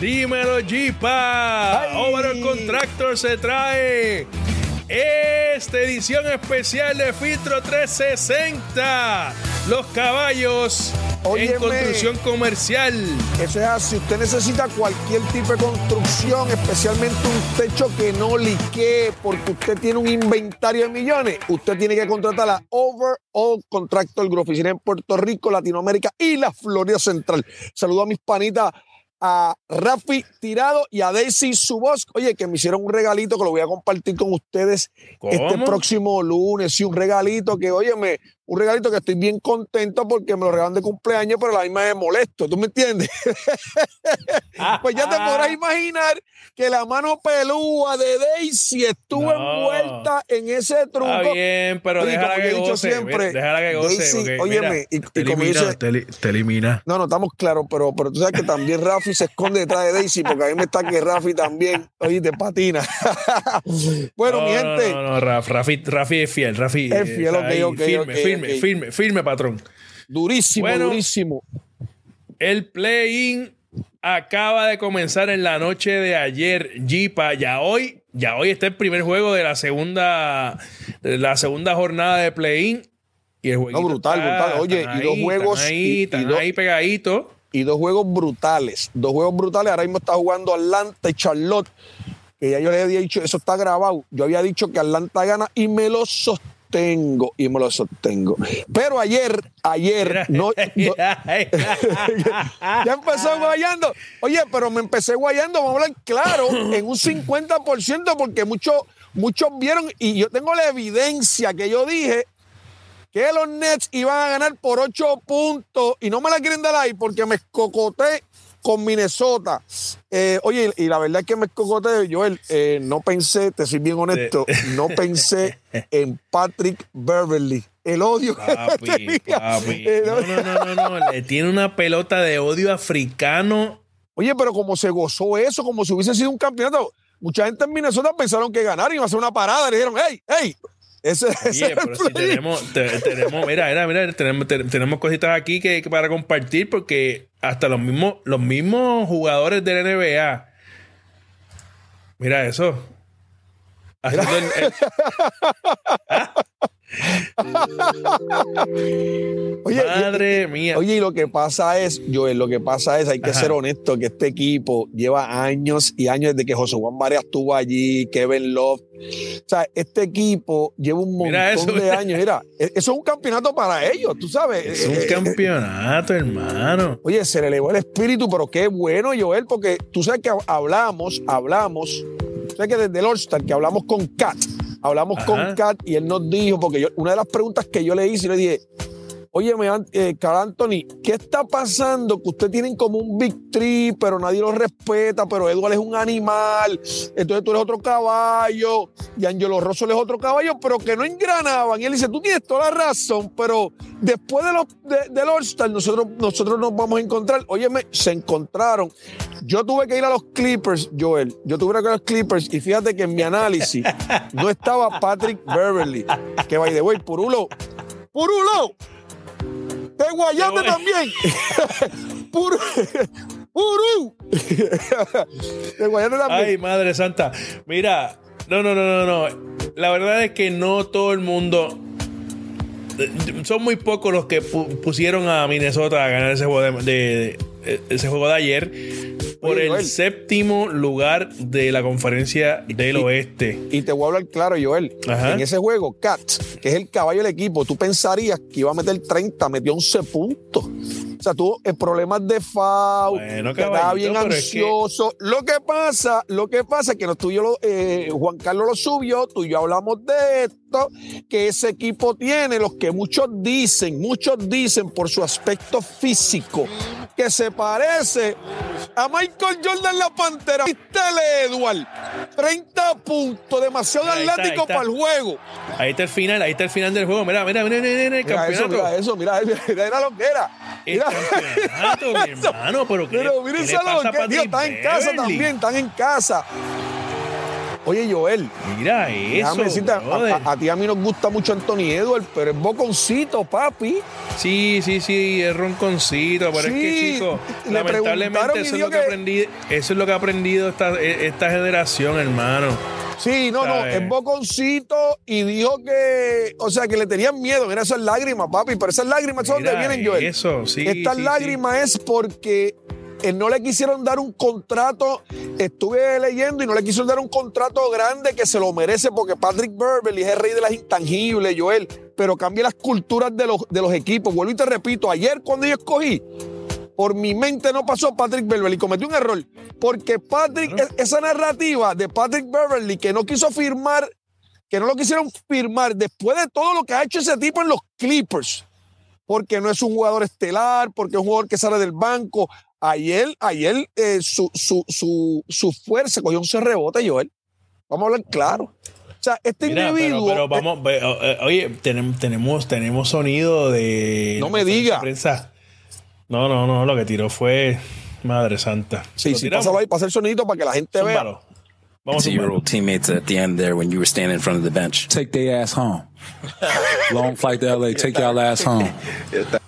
Dímelo, Jeepa. Overall Contractor se trae esta edición especial de Filtro 360. Los caballos Óyeme. en construcción comercial. Eso es así. Usted necesita cualquier tipo de construcción, especialmente un techo que no liquee, porque usted tiene un inventario de millones. Usted tiene que contratar a Overall Contractor Group, oficina en Puerto Rico, Latinoamérica y la Florida Central. Saludo a mis panitas. A Rafi Tirado y a Daisy Subos. Oye, que me hicieron un regalito que lo voy a compartir con ustedes este próximo lunes. Sí, un regalito que, óyeme, un regalito que estoy bien contento porque me lo regalan de cumpleaños, pero a la misma vez molesto. ¿Tú me entiendes? pues ya te podrás imaginar que la mano pelúa de Daisy estuvo No. envuelta en ese truco. Está bien, pero Oye, déjala como que he dicho goce. siempre, déjala que goce. Daisy, porque, óyeme, mira, y- te y como elimina, dice- te, li- te elimina. No, no, estamos claros, pero, pero tú sabes que también Rafi se esconde detrás de Daisy, porque a mí me está que Rafi también, oye, te patina. bueno, no, mi no, gente, No, no, Raf- Rafi, Rafi es fiel. Rafi Es fiel, está ok, ahí, ok, firme, ok, firme, firme, firme, firme, patrón. durísimo, Bueno. durísimo. El play-in acaba de comenzar en la noche de ayer, Jeepa. Ya hoy, ya hoy está el primer juego de la segunda, de la segunda jornada de play-in. Y el No, brutal, está- brutal. Oye, y dos juegos, Están ahí, y están dos- ahí pegaditos. y dos juegos brutales. Dos juegos brutales. Ahora mismo está jugando Atlanta y Charlotte. Que ya yo le había dicho, eso está grabado. Yo había dicho que Atlanta gana y me lo sostengo. Y me lo sostengo. Pero ayer, ayer, no, no- ya empezó guayando. Oye, pero me empecé guayando, vamos a hablar claro, en un 50%, porque muchos, muchos vieron, y yo tengo la evidencia que yo dije que los Nets iban a ganar por 8 puntos y no me la quieren dar ahí porque me escocoté con Minnesota. Eh, oye, y la verdad es que me escocoté, Joel, eh, no pensé, te soy bien honesto, no pensé en Patrick Beverly. El odio que Papi, tenía. papi. El No, odio- no, no, no, no. Le tiene una pelota de odio africano. Oye, pero como se gozó eso, como si hubiese sido un campeonato, mucha gente en Minnesota pensaron que ganar y iba a hacer una parada. Le dijeron, hey, hey, Oye, es el pero si tenemos, te- tenemos, mira, mira, mira, tenemos, te- tenemos cositas aquí que, que para compartir porque hasta los mismos, los mismos jugadores de la NBA, mira eso. Haciendo el- el- Oye, y- madre mía. Oye, y lo que pasa es, Joel, lo que pasa es, hay que Ajá. ser honesto, que este equipo lleva años y años desde que José Juan Varias estuvo allí, Kevin Love. O sea, este equipo lleva un montón eso, de mira. años. Mira, e- eso es un campeonato para ellos, tú sabes. es un Eh, eh, campeonato, hermano. Oye, se le elevó el espíritu, pero qué bueno, Joel, porque tú sabes que hablamos, hablamos, tú sabes que desde el All-Star, que hablamos con Kat, hablamos Ajá. con Kat y él nos dijo, porque yo, una de las preguntas que yo le hice, le dije, oye, eh, Carl Anthony, ¿qué está pasando? Que ustedes tienen como un Big Tree, pero nadie lo respeta, pero Edward es un animal, entonces tú eres otro caballo, y Angelo Rosso es otro caballo, pero que no engranaban. Y él dice, tú tienes toda la razón, pero después de los, de- del All-Star, nosotros, nosotros nos vamos a encontrar. Óyeme, se encontraron. Yo tuve que ir a los Clippers, Joel. Yo tuve que ir a los Clippers y fíjate que en mi análisis no estaba Patrick Beverly, que by the way, Purulo, Purulo, te guayaste Qué bueno. también. Puru, Puru. Te guayaste también. Ay, madre santa. Mira, no, no, no, no, no. La verdad es que no todo el mundo. Son muy pocos los que pu- pusieron a Minnesota a ganar ese juego de, de- de- ese juego de ayer por Oye, el séptimo lugar de la conferencia del Y- oeste. Y te voy a hablar claro, Joel. Ajá. En ese juego, Cat, que es el caballo del equipo, tú pensarías que iba a meter 30, metió 11 puntos. O sea, tuvo problemas de foul, Bueno, estaba bien pero es que- ansioso. Lo que pasa, lo que pasa es que tú y yo lo- eh, Juan Carlos lo subió, tú y yo hablamos de esto, que ese equipo tiene los que muchos dicen, muchos dicen por su aspecto físico, que se parece a Michael Jordan la Pantera. Vistele, Edward, 30 puntos, demasiado ahí atlético está. para el juego. Ahí está el final, ahí está el final del juego. Mira, mira, mira, mira, mira, el Mira eso, campeonato. mira eso, mira, mira, mira lo que era. El Mira, campeonato, mi eso. hermano, pero ¿qué, Pero miren qué le pasa que Patrick están en casa también, están en casa. Oye, Joel. Mira eso. Decirte, a, a, a, ti a mí nos gusta mucho Anthony Edward, pero es boconcito, papi. Sí, sí, sí, es ronconcito. Pero sí, es que, chico, lamentablemente eso es, lo que, aprendí, eso es lo que ha aprendido esta, esta generación, hermano. Sí, no, no, es boconcito y dijo que, o sea, que le tenían miedo, mira esas lágrimas, papi, pero esas lágrimas son donde vienen, Joel. Eso, sí. Estas sí, lágrimas es porque no le quisieron dar un contrato, estuve leyendo y no le quisieron dar un contrato grande que se lo merece porque Patrick Beverly es el rey de las intangibles, Joel, pero cambia las culturas de los, de los equipos. Vuelvo y te repito, ayer cuando yo escogí, por mi mente no pasó Patrick Beverly, cometí un error, porque Patrick, uh -huh. esa narrativa de Patrick Beverly que no quiso firmar, que no lo quisieron firmar después de todo lo que ha hecho ese tipo en los Clippers, porque no es un jugador estelar, porque es un jugador que sale del banco, Ayer, ayer eh, su, su, su, su, fuerza cogió un rebote, Joel. Vamos a hablar claro. O sea, este Mira, individuo. Pero, pero vamos, eh, oye, tenemos, tenemos, tenemos sonido de. No me diga. Prensa. No, no, no, lo que tiró fue Madre Santa. Sí, sí, pásalo ahí para hacer sonido para que la gente Zúmbalo. vea. Vamos to your old teammates at the end there when you were standing in front of the bench. Take their ass home. Long flight to LA. Take y'all ass home.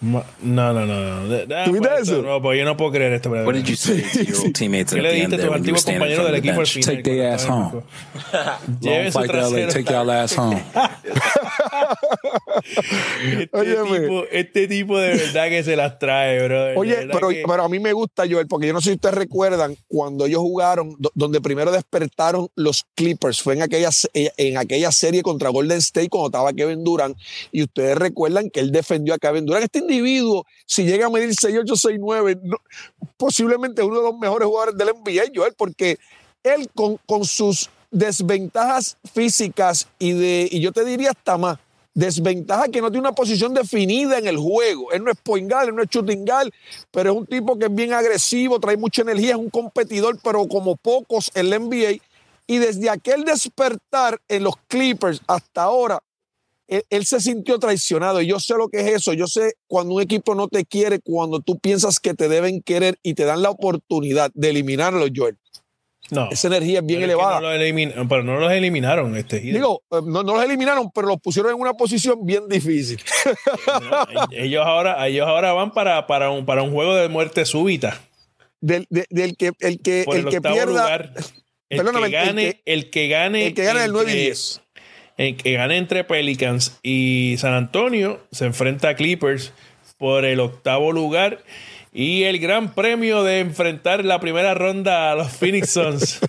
No, no, no, no. ¿Tú viste eso? No, pues yo no puedo creer esto. What did you say to your old teammates ¿Qué at le the end dijiste a there tus when you were antiguos standing in front of the bench? Take their ass home. Flight to LA. Take y'all ass home. Este, Óyeme. tipo, este tipo de verdad que se las trae, bro. Oye, pero, que- pero a mí me gusta, Joel, porque yo no sé si ustedes recuerdan cuando ellos jugaron, do- donde primero despertaron los Clippers, fue en aquella, se- en aquella serie contra Golden State cuando estaba Kevin Durant, y ustedes recuerdan que él defendió a Kevin Durant. Este individuo, si llega a medir 6'8, 6'9, no- posiblemente uno de los mejores jugadores del NBA, Joel, porque él con, con sus desventajas físicas y de, y yo te diría hasta más, desventaja que no tiene una posición definida en el juego. Él no es point guard, él no es guard, pero es un tipo que es bien agresivo, trae mucha energía, es un competidor, pero como pocos en la NBA. Y desde aquel despertar en los Clippers hasta ahora, él, él se sintió traicionado. Y yo sé lo que es eso. Yo sé cuando un equipo no te quiere, cuando tú piensas que te deben querer y te dan la oportunidad de eliminarlo, Joel. no. Esa energía es bien Pero es que elevada. no pero no los eliminaron. Este. Digo, eh, no, no los eliminaron, pero los pusieron en una posición bien difícil. No, ellos, ahora, ellos ahora van para, para, un, para un juego de muerte súbita. Del, de- del que, el que, Por el, el que pierda. lugar. El que el gane, que- el que gane, el que gane el 9 y entre- 10. Que gane entre Pelicans y San Antonio se enfrenta a Clippers por el octavo lugar y el gran premio de enfrentar la primera ronda a los Phoenix Suns.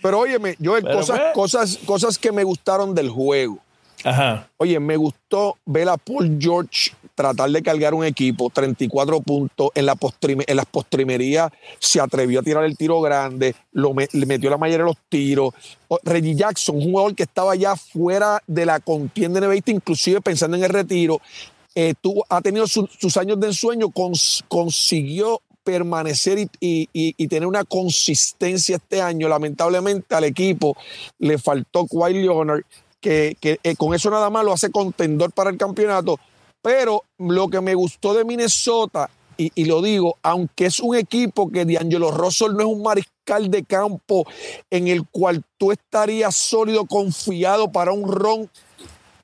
Pero óyeme, Joel, Pero cosas, pues- cosas, cosas que me gustaron del juego. Ajá. Oye, me gustó ver a Paul George tratar de cargar un equipo, 34 puntos, en, la en las postrimerías se atrevió a tirar el tiro grande, lo le metió la mayoría de los tiros. Reggie Jackson, un jugador que estaba ya fuera de la contienda NBA, inclusive pensando en el retiro, eh, tuvo- ha tenido su- sus años de ensueño, cons- consiguió permanecer y, y- y- y tener una consistencia este año. Lamentablemente al equipo le faltó Kawhi Leonard, que, que, eh, con eso nada más lo hace contendor para el campeonato. Pero lo que me gustó de Minnesota, y, lo digo, aunque es un equipo que D'Angelo Russell no es un mariscal de campo en el cual tú estarías sólido, confiado para un ron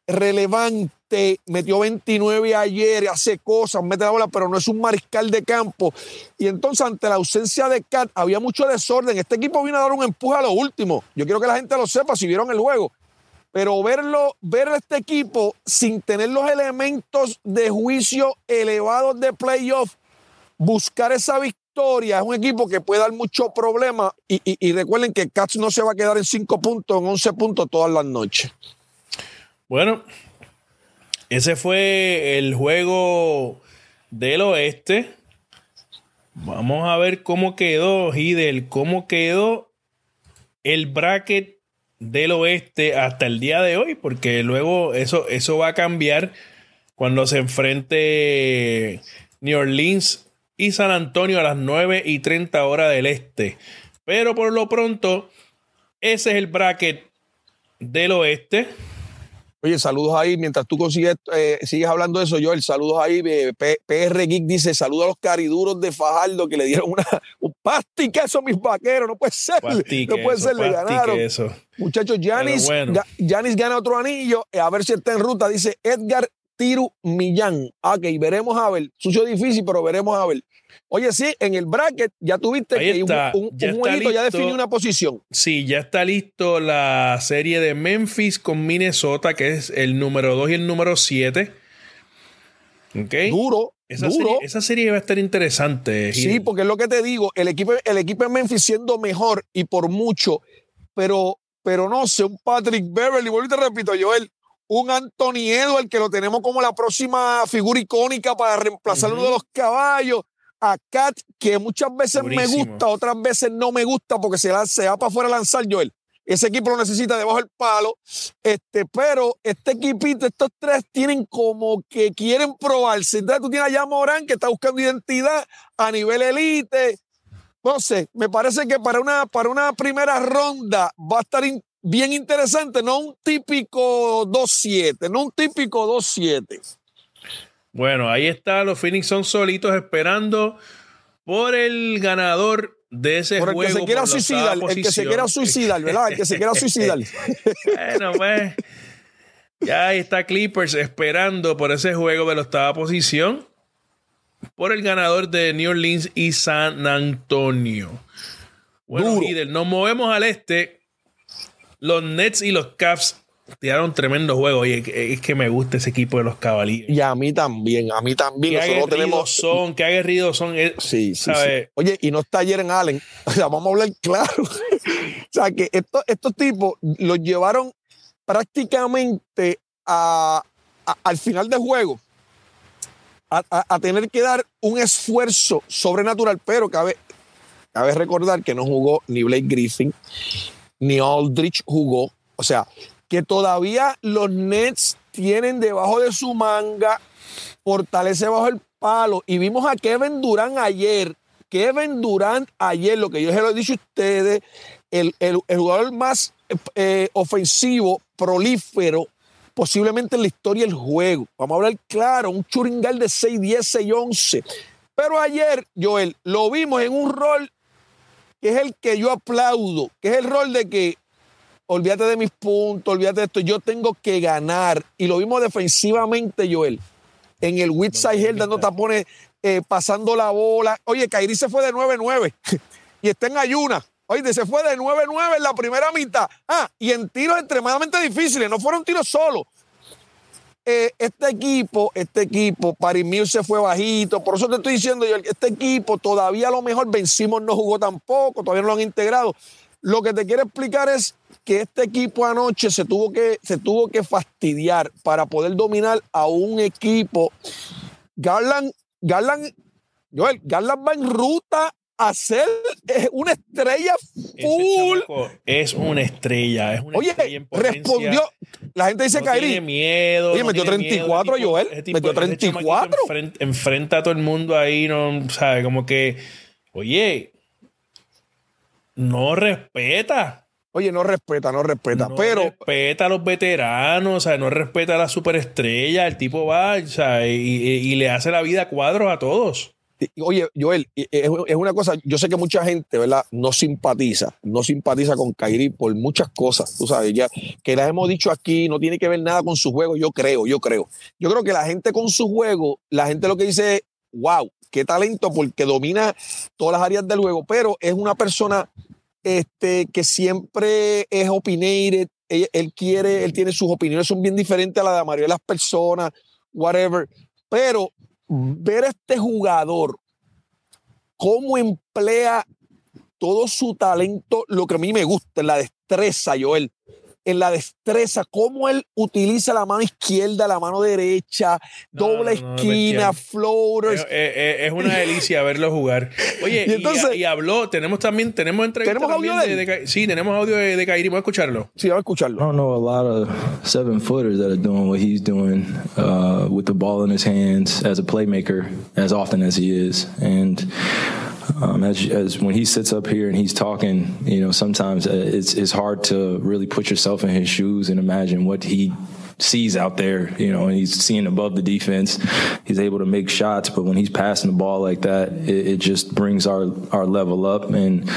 relevante, metió 29 ayer, hace cosas, mete la bola, pero no es un mariscal de campo. Y entonces, ante la ausencia de Cat, había mucho desorden. Este equipo vino a dar un empuje a lo último. Yo quiero que la gente lo sepa si vieron el juego. Pero verlo, ver a este equipo sin tener los elementos de juicio elevados de playoff, buscar esa victoria, es un equipo que puede dar mucho problema. Y, y- y recuerden que Cats no se va a quedar en 5 puntos, en 11 puntos todas las noches. Bueno, ese fue el juego del oeste. Vamos a ver cómo quedó, Hidel, cómo quedó el bracket del oeste hasta el día de hoy, porque luego eso, eso va a cambiar cuando se enfrente New Orleans y San Antonio a las 9 y 30 horas del este. Pero por lo pronto, ese es el bracket del oeste. Oye, saludos ahí. Mientras tú consigues, eh, sigues hablando de eso, yo, el saludos ahí. eh, P- PR Geek dice: saludos a los cariduros de Fajardo que le dieron una, un Pasti queso, mis vaqueros. No puede ser. No puede ser, le ganaron. Muchachos, Yanis bueno. Gana otro anillo. eh, A ver si está en ruta. Dice Edgar Tiru Millán. Ok, veremos a ver. Sucio difícil, pero veremos a ver. Oye, sí, en el bracket ya tuviste Ahí que un, está, un, ya un está jueguito ya definió una posición. Sí, ya está listo la serie de Memphis con Minnesota, que es el número 2 y el número 7. ¿Ok? Duro, Esa duro. serie, esa serie va a estar interesante. Sí, porque es lo que te digo, el equipo, el equipo de Memphis siendo mejor y por mucho, pero, pero no sé, un Patrick Beverly, vuelvo y te repito, Joel, un Anthony Edwards que lo tenemos como la próxima figura icónica para reemplazar uno de los caballos, a Kat, que muchas veces me gusta, otras veces no me gusta porque se, la, se va para afuera a lanzar Joel. Ese equipo lo necesita debajo del palo. Este, pero este equipito, estos tres tienen como que quieren probarse. Entonces tú tienes allá a Morán que está buscando identidad a nivel elite. No sé, me parece que para una, para una primera ronda va a estar in- bien interesante, no un típico 2-7, no un típico 2-7. Bueno, ahí está. Los Phoenix son solitos esperando por el ganador de ese Por el que juego. se quiera suicidar, el que se quiera suicidar, ¿verdad? El que se quiera suicidar. Bueno, pues. Ya ahí está Clippers esperando por ese juego de la octava posición. Por el ganador de New Orleans y San Antonio. Bueno, Duro. líder, nos movemos al este. Los Nets y los Cavs tiraron tremendo juego. Oye, es que me gusta ese equipo de los Cavaliers. Y a mí también, a mí también. Qué aguerridos tenemos. son, qué aguerridos son. Sí, sí, sí. Oye, y no está Jaren Allen. O sea, vamos a hablar claro. o sea, que estos, estos tipos los llevaron prácticamente a, a- al final del juego a, a- a tener que dar un esfuerzo sobrenatural, pero cabe, cabe recordar que no jugó ni Blake Griffin, ni Aldrich jugó. O sea, que todavía los Nets tienen debajo de su manga fortalece bajo el palo. Y vimos a Kevin Durant ayer. Kevin Durant ayer, lo que yo se lo he dicho a ustedes, el, el- el jugador más eh, ofensivo, prolífero, posiblemente en la historia del juego. Vamos a hablar claro, un churingal de 6, 10, 6, 11. Pero ayer, Joel, lo vimos en un rol que es el que yo aplaudo, que es el rol de que olvídate de mis puntos, olvídate de esto, yo tengo que ganar. Y lo vimos defensivamente, Joel en el Woodside Hill dando tapones, eh, pasando la bola. Oye, Kairi se fue de 9-9 y está en ayuna. Oye, se fue de 9-9 en la primera mitad. Ah, y en tiros extremadamente difíciles, no fueron tiros solos. Eh, este equipo, este equipo, Paris Mills se fue bajito. Por eso te estoy diciendo, yo, este equipo todavía a lo mejor vencimos no jugó tampoco, todavía no lo han integrado. Lo que te quiero explicar es que este equipo anoche se tuvo que, se tuvo que fastidiar para poder dominar a un equipo. Garland, Garland, Joel, Garland va en ruta a ser eh, una estrella full. es una estrella. Es una Oye, estrella en respondió. La gente dice no tiene miedo. Oye, no metió tiene 34, miedo. Joel. ese Metió ese chamaquito 34. enfrenta, enfrenta a todo el mundo ahí, no sabe, como que, oye, no respeta. Oye, no respeta, no respeta. No pero respeta a los veteranos, o sea, no respeta a la superestrella. El tipo va, o sea, y, y- y le hace la vida a cuadros a todos. Oye, Joel, es, una cosa, yo sé que mucha gente, ¿verdad? No simpatiza, no simpatiza con Kairi por muchas cosas, tú sabes, ya que las hemos dicho aquí, no tiene que ver nada con su juego, yo creo, yo creo. Yo creo que la gente con su juego, la gente lo que dice es, wow, qué talento porque domina todas las áreas del juego, pero es una persona este, que siempre es opinionated, él, él quiere, él tiene sus opiniones, son bien diferentes a las de la mayoría de las personas, whatever, pero ver a este jugador cómo emplea todo su talento, lo que a mí me gusta, la destreza, Joel, en la destreza, cómo él utiliza la mano izquierda, la mano derecha, No, doble no, no, esquina, floaters. Es, es- es una delicia verlo jugar. Oye, Y y, entonces- y habló, tenemos también, tenemos entrevista ¿Tenemos audio de él? Ka- sí, tenemos audio de, de Kairi, vamos a escucharlo. Sí, vamos a I escucharlo. don't know a lot of seven footers that are doing what he's doing uh, with the ball in his hands as a playmaker as often as he is. And um, as, as when he sits up here and he's talking, you know, sometimes uh, it's, it's hard to really put yourself in his shoes and imagine what he sees out there, you know, and he's seeing above the defense. He's able to make shots, but when he's passing the ball like that, it, it just brings our our level up. And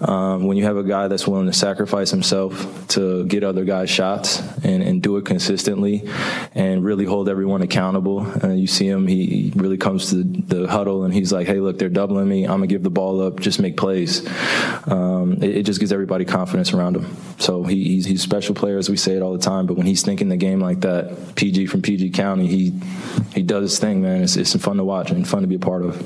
um, when you have a guy that's willing to sacrifice himself to get other guys shots and, and do it consistently and really hold everyone accountable, and uh, you see him, he, really comes to the, the, huddle and he's like, "Hey, look, they're doubling me. I'm gonna give the ball up. Just make plays." Um, it, it, just gives everybody confidence around him. So he, he's he's a special player, as we say it all the time. But when he's thinking the game like that, PG from PG County, he he does his thing, man. It's, it's fun to watch and fun to be a part of.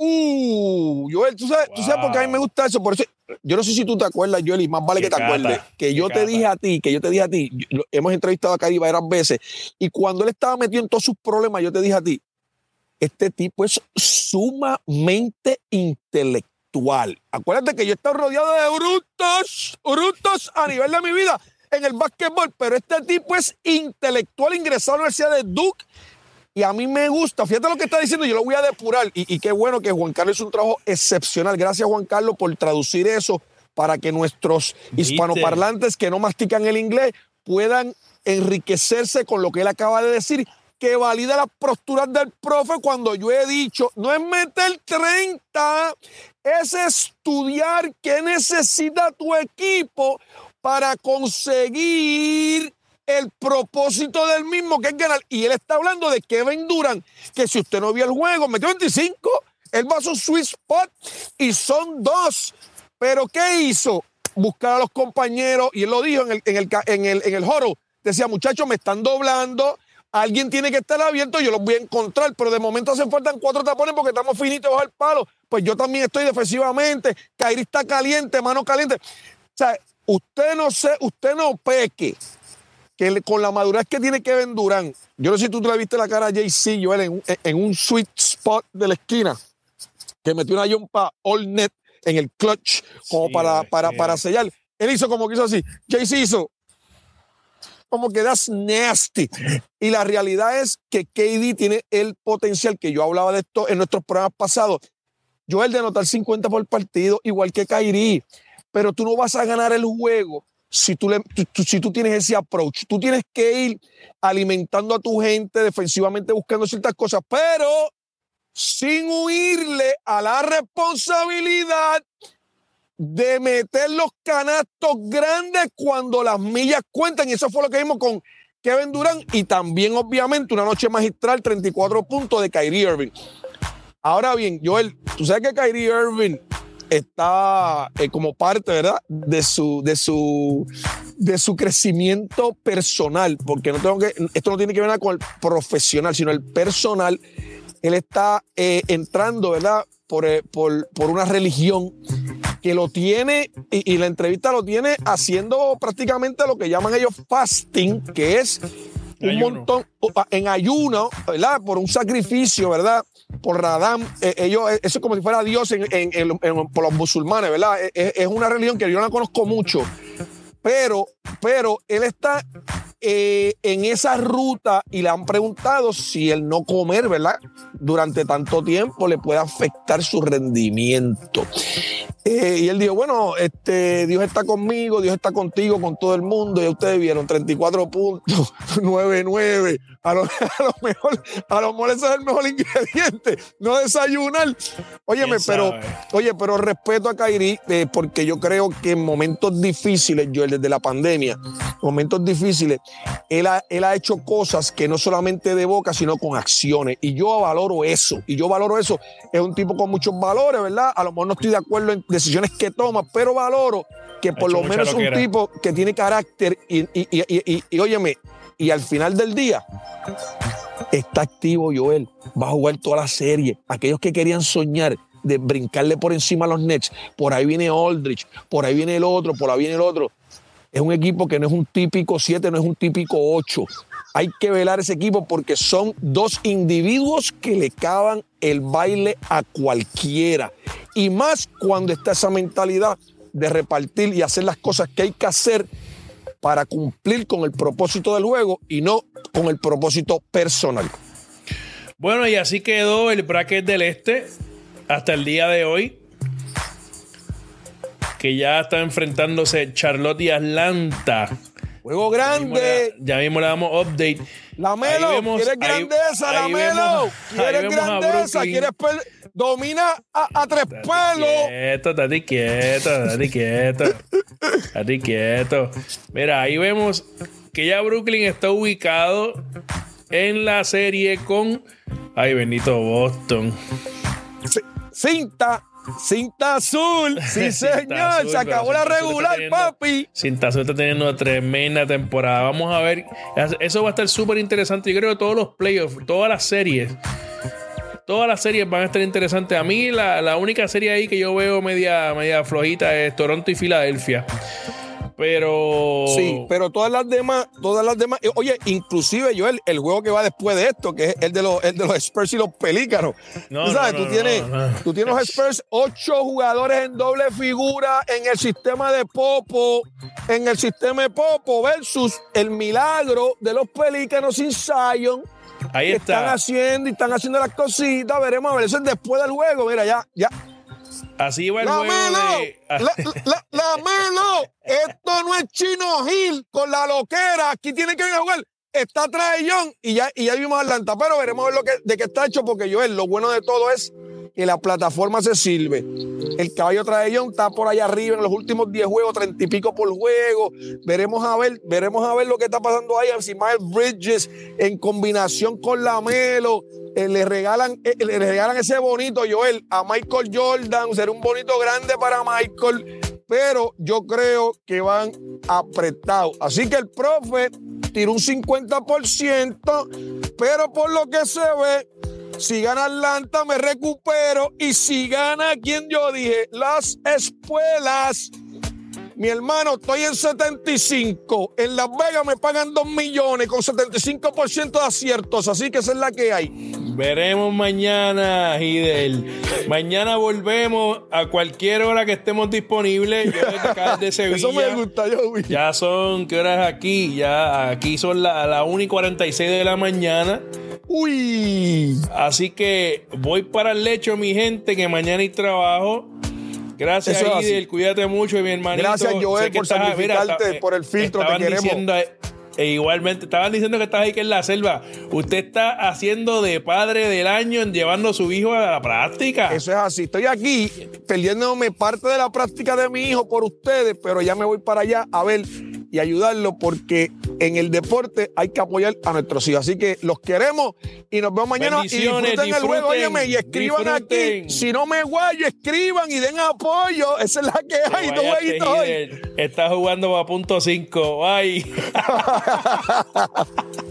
Uh, Joel, ¿tú sabes, wow. tú sabes por qué a mí me gusta eso. Por eso, yo no sé si tú te acuerdas, Joel, y más vale que te acuerdes, que yo te dije a ti, que yo te dije a ti, hemos entrevistado a Cari varias veces, y cuando él estaba metido en todos sus problemas, yo te dije a ti, este tipo es sumamente intelectual. Acuérdate que yo he estado rodeado de brutos, brutos a nivel de mi vida en el básquetbol, pero este tipo es intelectual, ingresado a la Universidad de Duke y a mí me gusta, fíjate lo que está diciendo, yo lo voy a depurar. Y, qué bueno que Juan Carlos es un trabajo excepcional. Gracias, Juan Carlos, por traducir eso para que nuestros hispanoparlantes que no mastican el inglés puedan enriquecerse con lo que él acaba de decir, que valida las posturas del profe cuando yo he dicho, no es meter 30, es estudiar qué necesita tu equipo para conseguir el propósito del mismo, que es ganar. Y él está hablando de Kevin Durant, que si usted no vio el juego, metió 25, él va a su sweet spot y son dos. Pero ¿qué hizo? Buscar a los compañeros, y él lo dijo en el, en el, en el, en el decía, muchachos, me están doblando, alguien tiene que estar abierto, yo los voy a encontrar, pero de momento hacen falta cuatro tapones porque estamos finitos bajo el palo. Pues yo también estoy defensivamente, Kairi está caliente, mano caliente. O sea, usted no sé, usted no peque que con la madurez que tiene Kevin Durant, yo no sé si tú te le viste la cara a JC Joel en, en un sweet spot de la esquina, que metió una jumpa all net en el clutch como para, para, para sellar. Él hizo como que hizo así. JC hizo como que that's nasty. Y la realidad es que KD tiene el potencial que yo hablaba de esto en nuestros programas pasados. Joel de anotar 50 por partido, igual que Kyrie. Pero tú no vas a ganar el juego si tú, le, si tú tienes ese approach. Tú tienes que ir alimentando a tu gente defensivamente buscando ciertas cosas, pero sin huirle a la responsabilidad de meter los canastos grandes cuando las millas cuentan. Y eso fue lo que vimos con Kevin Durant y también, obviamente, una noche magistral, 34 puntos de Kyrie Irving. Ahora bien, Joel, tú sabes que Kyrie Irving está eh, como parte, ¿verdad? De su, de su, de su crecimiento personal, porque no tengo que, esto no tiene que ver con el profesional, sino el personal. Él está eh, entrando, ¿verdad? Por, eh, por, por, una religión que lo tiene, y, y, la entrevista lo tiene haciendo prácticamente lo que llaman ellos fasting, que es un montón en ayuno, ¿verdad? Por un sacrificio, ¿verdad? Por Radam. Eh, ellos, eh, eso es como si fuera Dios por los musulmanes, ¿verdad? Es, es, una religión que yo no la conozco mucho, pero, pero él está eh, en esa ruta y le han preguntado si el no comer, ¿verdad? Durante tanto tiempo le puede afectar su rendimiento. Eh, y él dijo, bueno, este, Dios está conmigo, Dios está contigo, con todo el mundo. Y ustedes vieron 34 puntos, 9-9. A lo, mejor, a lo mejor ese es el mejor ingrediente, no desayunar. Óyeme, pero, oye, pero respeto a Kairi, eh, porque yo creo que en momentos difíciles, yo desde la pandemia, momentos difíciles, él ha, él ha hecho cosas que no solamente de boca, sino con acciones. Y yo valoro eso. Y yo valoro eso. Es un tipo con muchos valores, ¿verdad? A lo mejor no estoy de acuerdo en decisiones que toma, pero valoro que por lo menos es un tipo que tiene carácter y, y, y, y, óyeme, y al final del día está activo Joel, va a jugar toda la serie. Aquellos que querían soñar de brincarle por encima a los Nets, por ahí viene Aldrich, por ahí viene el otro, por ahí viene el otro. Es un equipo que no es un típico 7, no es un típico 8. Hay que velar ese equipo porque son dos individuos que le cavan el baile a cualquiera. Y más cuando está esa mentalidad de repartir y hacer las cosas que hay que hacer para cumplir con el propósito del juego y no con el propósito personal. Bueno, y así quedó el bracket del este hasta el día de hoy que ya está enfrentándose Charlotte y Atlanta. Juego Ya mismo grande. le- Ya mismo le damos update. La Melo, vemos- ¿quieres ahí- grandeza? La ahí Melo, vemos- ahí ¿quieres grandeza? ¿Quieres domina a, a tres Estate palos? Quieto, estate quieto, estate quieto. Estate quieto. Mira, ahí vemos que ya Brooklyn está ubicado en la serie con. Ay, bendito Boston. C- Cinta, cinta azul. Sí, Cinta señor. azul, Se acabó la regular, teniendo- papi. Cinta Azul está teniendo tremenda temporada. Vamos a ver. Eso va a estar súper interesante. Yo creo que todos los playoffs, todas las series. Todas las series van a estar interesantes. A mí la, la única serie ahí que yo veo media, media flojita es Toronto y Filadelfia. Pero... Sí, pero todas las demás, todas las demás. eh, Oye, inclusive yo el, el juego que va después de esto, que es el de los, el de los Spurs y los Pelícanos. No, tú sabes, no, tú tienes, tú tienes los Spurs, ocho jugadores en doble figura en el sistema de Popo, en el sistema de Popo versus el milagro de los Pelícanos sin Zion. Ahí que están está. haciendo y están haciendo las cositas. Veremos a ver. Eso es después del juego. Mira, ya, ya. Así va el La juego de... la, la, la Melo, esto no es Chino Gil con la loquera. Aquí tiene que venir a jugar. Está Trae Young y ya, y ya vimos Atlanta, pero veremos a ver lo que, de qué está hecho, porque Joel, lo bueno de todo es que la plataforma se sirve. El caballo Trae Young está por allá arriba en los últimos 10 juegos, 30 y pico por juego. Veremos a ver, veremos a ver lo que está pasando ahí. Si Miles Bridges en combinación con la Melo eh, le regalan, eh, regalan ese bonito Joel a Michael Jordan. Será un bonito grande para Michael, pero yo creo que van apretados. Así que el profe tiró un 50%, pero por lo que se ve, si gana Atlanta me recupero y si gana quien yo dije, las espuelas. Mi hermano, estoy en 75. En Las Vegas me pagan 2 millones con 75% de aciertos. Así que esa es la que hay. Veremos mañana, Hidel. Mañana volvemos a cualquier hora que estemos disponibles. Yo desde acá de Sevilla. Eso me gusta, Joey. Ya son, ¿qué hora es aquí? Ya aquí son las la 1 y 46 de la mañana. Uy. Así que voy para el lecho, mi gente, que mañana hay trabajo. Gracias. Idel. Cuídate mucho, mi hermanito. Gracias, Joel, por estás- sacrificarte está- por el filtro, te queremos. diciendo, eh, e igualmente, estaban diciendo que estás ahí que en la selva. Usted está haciendo de padre del año en llevando a su hijo a la práctica. Eso es así. Estoy aquí perdiéndome parte de la práctica de mi hijo por ustedes, pero ya me voy para allá a ver y ayudarlo porque en el deporte hay que apoyar a nuestros hijos. Así que los queremos y nos vemos mañana. Y Bendiciones, disfruten el juego, disfruten, óyeme, y escriban disfruten. aquí. Si no me guayo, escriban y den apoyo. Esa es la que hay. Váyate, jueguitos hoy. Está jugando a punto 5. Bye.